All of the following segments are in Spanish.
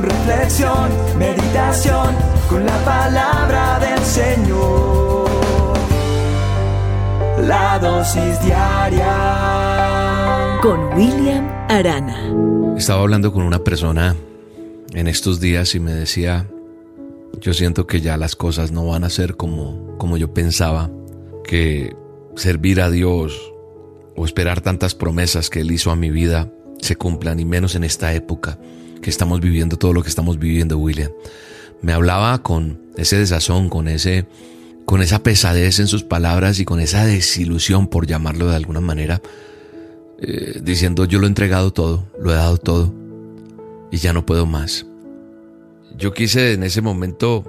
con reflexión, meditación, con la palabra del Señor. La dosis diaria con William Arana. Estaba hablando con una persona en estos días y me decía, yo siento que ya las cosas no van a ser como, como yo pensaba, que servir a Dios o esperar tantas promesas que Él hizo a mi vida se cumplan, y menos en esta época que estamos viviendo todo lo que estamos viviendo, William. Me hablaba con ese desazón, con ese con esa pesadez en sus palabras y con esa desilusión, por llamarlo de alguna manera, eh, diciendo yo lo he entregado todo, lo he dado todo y ya no puedo más. Yo quise en ese momento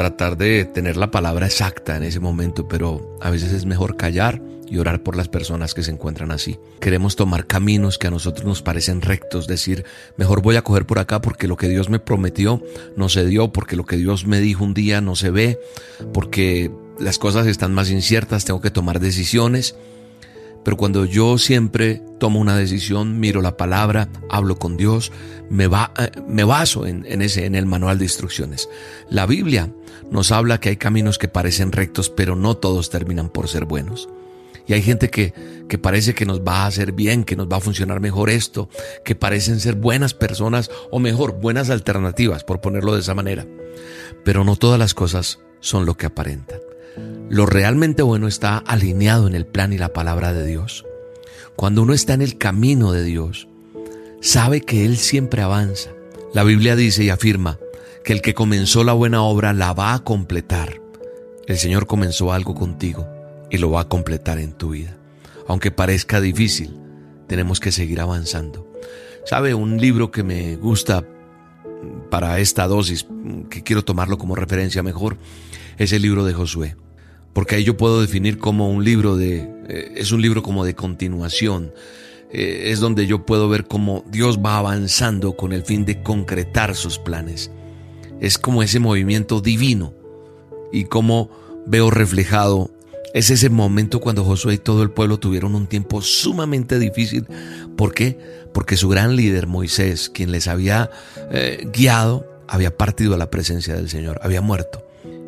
tratar de tener la palabra exacta en ese momento, pero a veces es mejor callar y orar por las personas que se encuentran así. Queremos tomar caminos que a nosotros nos parecen rectos, decir, mejor voy a coger por acá porque lo que Dios me prometió no se dio, porque lo que Dios me dijo un día no se ve, porque las cosas están más inciertas, tengo que tomar decisiones. Pero cuando yo siempre tomo una decisión, miro la palabra, hablo con Dios, me, va, eh, me baso en, en, ese, en el manual de instrucciones. La Biblia nos habla que hay caminos que parecen rectos, pero no todos terminan por ser buenos. Y hay gente que, que parece que nos va a hacer bien, que nos va a funcionar mejor esto, que parecen ser buenas personas o mejor, buenas alternativas, por ponerlo de esa manera. Pero no todas las cosas son lo que aparentan. Lo realmente bueno está alineado en el plan y la palabra de Dios. Cuando uno está en el camino de Dios, sabe que Él siempre avanza. La Biblia dice y afirma que el que comenzó la buena obra la va a completar. El Señor comenzó algo contigo y lo va a completar en tu vida. Aunque parezca difícil, tenemos que seguir avanzando. ¿Sabe? Un libro que me gusta para esta dosis, que quiero tomarlo como referencia mejor, es el libro de Josué porque ahí yo puedo definir como un libro de, eh, es un libro como de continuación, eh, es donde yo puedo ver cómo Dios va avanzando con el fin de concretar sus planes. Es como ese movimiento divino y como veo reflejado es ese momento cuando Josué y todo el pueblo tuvieron un tiempo sumamente difícil. ¿Por qué? Porque su gran líder Moisés, quien les había eh, guiado, había partido a la presencia del Señor, había muerto.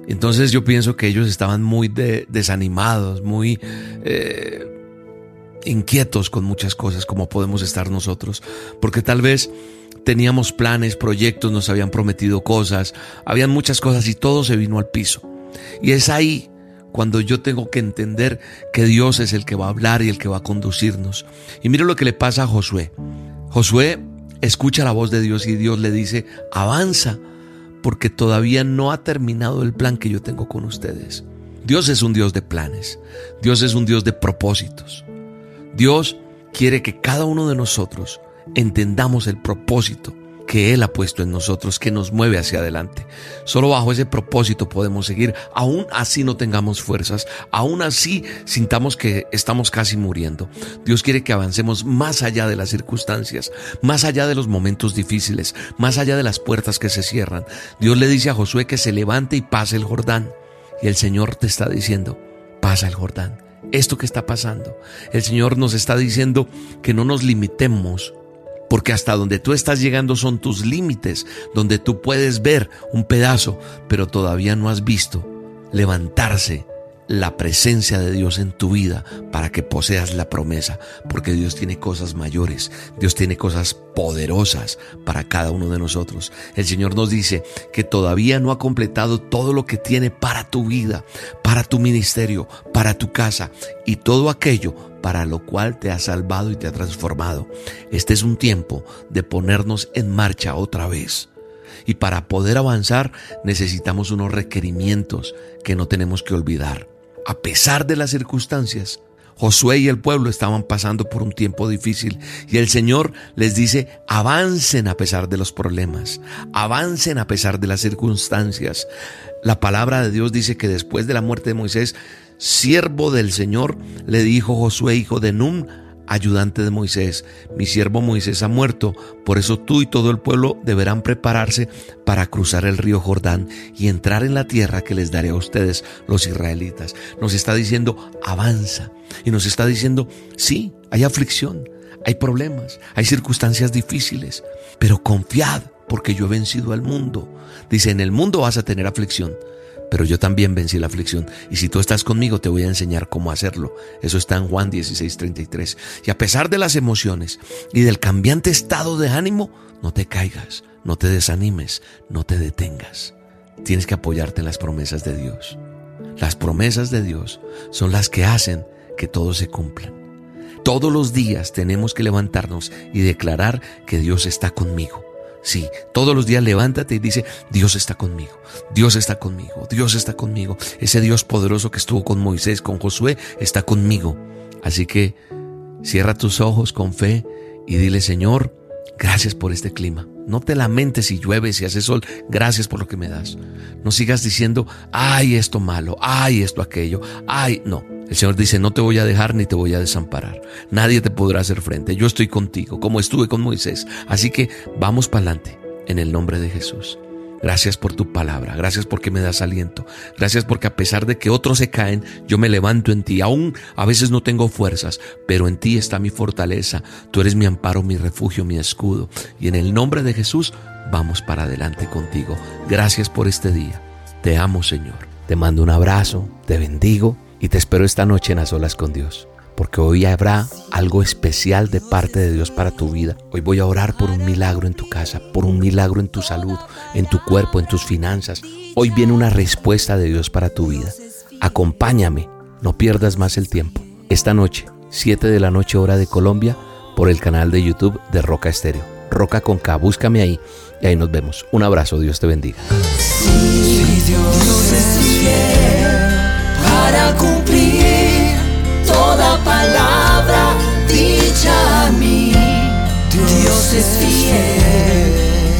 Entonces yo pienso que ellos estaban muy desanimados, muy eh, inquietos con muchas cosas como podemos estar nosotros, porque tal vez teníamos planes, proyectos, nos habían prometido cosas, habían muchas cosas y todo se vino al piso. Y es ahí cuando yo tengo que entender que Dios es el que va a hablar y el que va a conducirnos. Y mire lo que le pasa a Josué. Josué escucha la voz de Dios y Dios le dice, avanza porque todavía no ha terminado el plan que yo tengo con ustedes. Dios es un Dios de planes, Dios es un Dios de propósitos. Dios quiere que cada uno de nosotros entendamos el propósito que Él ha puesto en nosotros, que nos mueve hacia adelante. Solo bajo ese propósito podemos seguir, aún así no tengamos fuerzas, aún así sintamos que estamos casi muriendo. Dios quiere que avancemos más allá de las circunstancias, más allá de los momentos difíciles, más allá de las puertas que se cierran. Dios le dice a Josué que se levante y pase el Jordán. Y el Señor te está diciendo, pasa el Jordán. Esto que está pasando. El Señor nos está diciendo que no nos limitemos porque hasta donde tú estás llegando son tus límites, donde tú puedes ver un pedazo, pero todavía no has visto levantarse la presencia de Dios en tu vida para que poseas la promesa, porque Dios tiene cosas mayores, Dios tiene cosas poderosas para cada uno de nosotros. El Señor nos dice que todavía no ha completado todo lo que tiene para tu vida, para tu ministerio, para tu casa y todo aquello para lo cual te ha salvado y te ha transformado. Este es un tiempo de ponernos en marcha otra vez. Y para poder avanzar necesitamos unos requerimientos que no tenemos que olvidar. A pesar de las circunstancias, Josué y el pueblo estaban pasando por un tiempo difícil y el Señor les dice, avancen a pesar de los problemas, avancen a pesar de las circunstancias. La palabra de Dios dice que después de la muerte de Moisés, siervo del Señor, le dijo Josué, hijo de Nun, ayudante de Moisés, mi siervo Moisés ha muerto, por eso tú y todo el pueblo deberán prepararse para cruzar el río Jordán y entrar en la tierra que les daré a ustedes, los israelitas. Nos está diciendo, avanza. Y nos está diciendo, sí, hay aflicción, hay problemas, hay circunstancias difíciles, pero confiad porque yo he vencido al mundo. Dice, en el mundo vas a tener aflicción, pero yo también vencí la aflicción. Y si tú estás conmigo, te voy a enseñar cómo hacerlo. Eso está en Juan 16:33. Y a pesar de las emociones y del cambiante estado de ánimo, no te caigas, no te desanimes, no te detengas. Tienes que apoyarte en las promesas de Dios. Las promesas de Dios son las que hacen que todo se cumpla. Todos los días tenemos que levantarnos y declarar que Dios está conmigo Sí, todos los días levántate y dice, Dios está conmigo, Dios está conmigo, Dios está conmigo. Ese Dios poderoso que estuvo con Moisés, con Josué, está conmigo. Así que cierra tus ojos con fe y dile, Señor, gracias por este clima. No te lamentes si llueve, si hace sol, gracias por lo que me das. No sigas diciendo, ay, esto malo, ay, esto aquello, ay, no. El Señor dice, no te voy a dejar ni te voy a desamparar. Nadie te podrá hacer frente. Yo estoy contigo, como estuve con Moisés. Así que vamos para adelante, en el nombre de Jesús. Gracias por tu palabra, gracias porque me das aliento, gracias porque a pesar de que otros se caen, yo me levanto en ti. Aún a veces no tengo fuerzas, pero en ti está mi fortaleza. Tú eres mi amparo, mi refugio, mi escudo. Y en el nombre de Jesús, vamos para adelante contigo. Gracias por este día. Te amo, Señor. Te mando un abrazo, te bendigo y te espero esta noche en las olas con Dios, porque hoy habrá algo especial de parte de Dios para tu vida. Hoy voy a orar por un milagro en tu casa, por un milagro en tu salud, en tu cuerpo, en tus finanzas. Hoy viene una respuesta de Dios para tu vida. Acompáñame, no pierdas más el tiempo. Esta noche, 7 de la noche hora de Colombia, por el canal de YouTube de Roca Estéreo. Roca con K, búscame ahí y ahí nos vemos. Un abrazo, Dios te bendiga para cumplir toda palabra dicha a mí. Dios es fiel,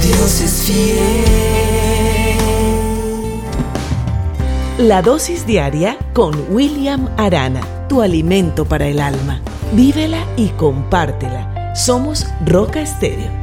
Dios es fiel. La dosis diaria con William Arana, tu alimento para el alma. Vívela y compártela. Somos Roca Estéreo